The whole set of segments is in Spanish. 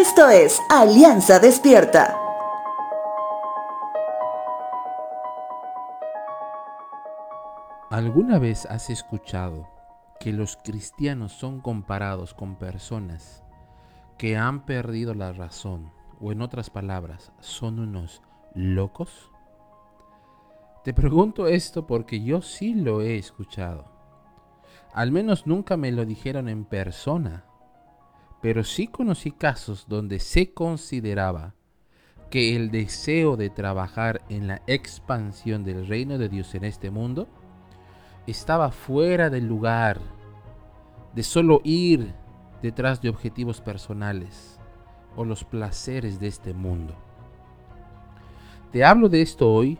Esto es Alianza Despierta. ¿Alguna vez has escuchado que los cristianos son comparados con personas que han perdido la razón? O en otras palabras, son unos locos. Te pregunto esto porque yo sí lo he escuchado. Al menos nunca me lo dijeron en persona, pero sí conocí casos donde se consideraba que el deseo de trabajar en la expansión del reino de Dios en este mundo estaba fuera del lugar de solo ir detrás de objetivos personales o los placeres de este mundo. Te hablo de esto hoy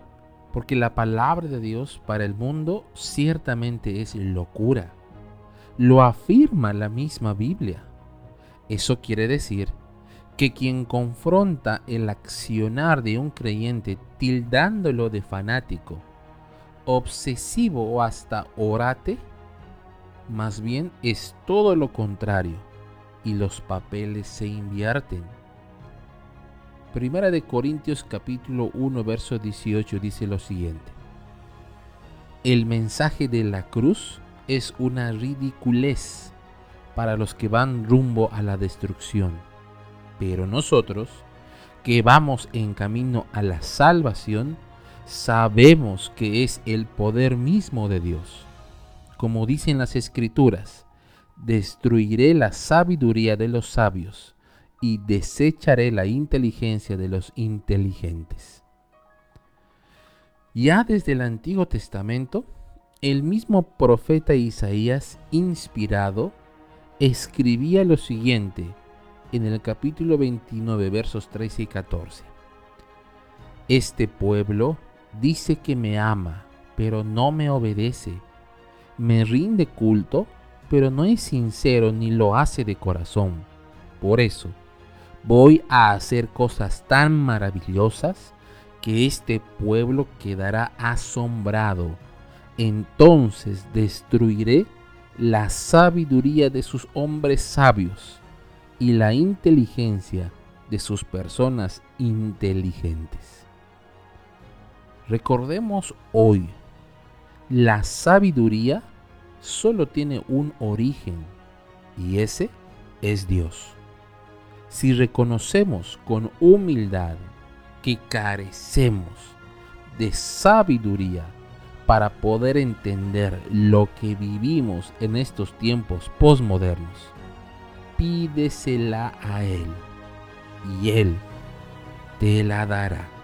porque la palabra de Dios para el mundo ciertamente es locura. Lo afirma la misma Biblia. Eso quiere decir que quien confronta el accionar de un creyente tildándolo de fanático, obsesivo o hasta orate, más bien es todo lo contrario y los papeles se invierten. Primera de Corintios capítulo 1 verso 18 dice lo siguiente. El mensaje de la cruz es una ridiculez para los que van rumbo a la destrucción. Pero nosotros, que vamos en camino a la salvación, sabemos que es el poder mismo de Dios. Como dicen las escrituras, destruiré la sabiduría de los sabios y desecharé la inteligencia de los inteligentes. Ya desde el Antiguo Testamento, el mismo profeta Isaías, inspirado, escribía lo siguiente en el capítulo 29, versos 13 y 14. Este pueblo dice que me ama, pero no me obedece. Me rinde culto, pero no es sincero ni lo hace de corazón. Por eso, voy a hacer cosas tan maravillosas que este pueblo quedará asombrado. Entonces destruiré la sabiduría de sus hombres sabios y la inteligencia de sus personas inteligentes. Recordemos hoy, la sabiduría solo tiene un origen y ese es Dios. Si reconocemos con humildad que carecemos de sabiduría para poder entender lo que vivimos en estos tiempos posmodernos, pídesela a Él y Él te la dará.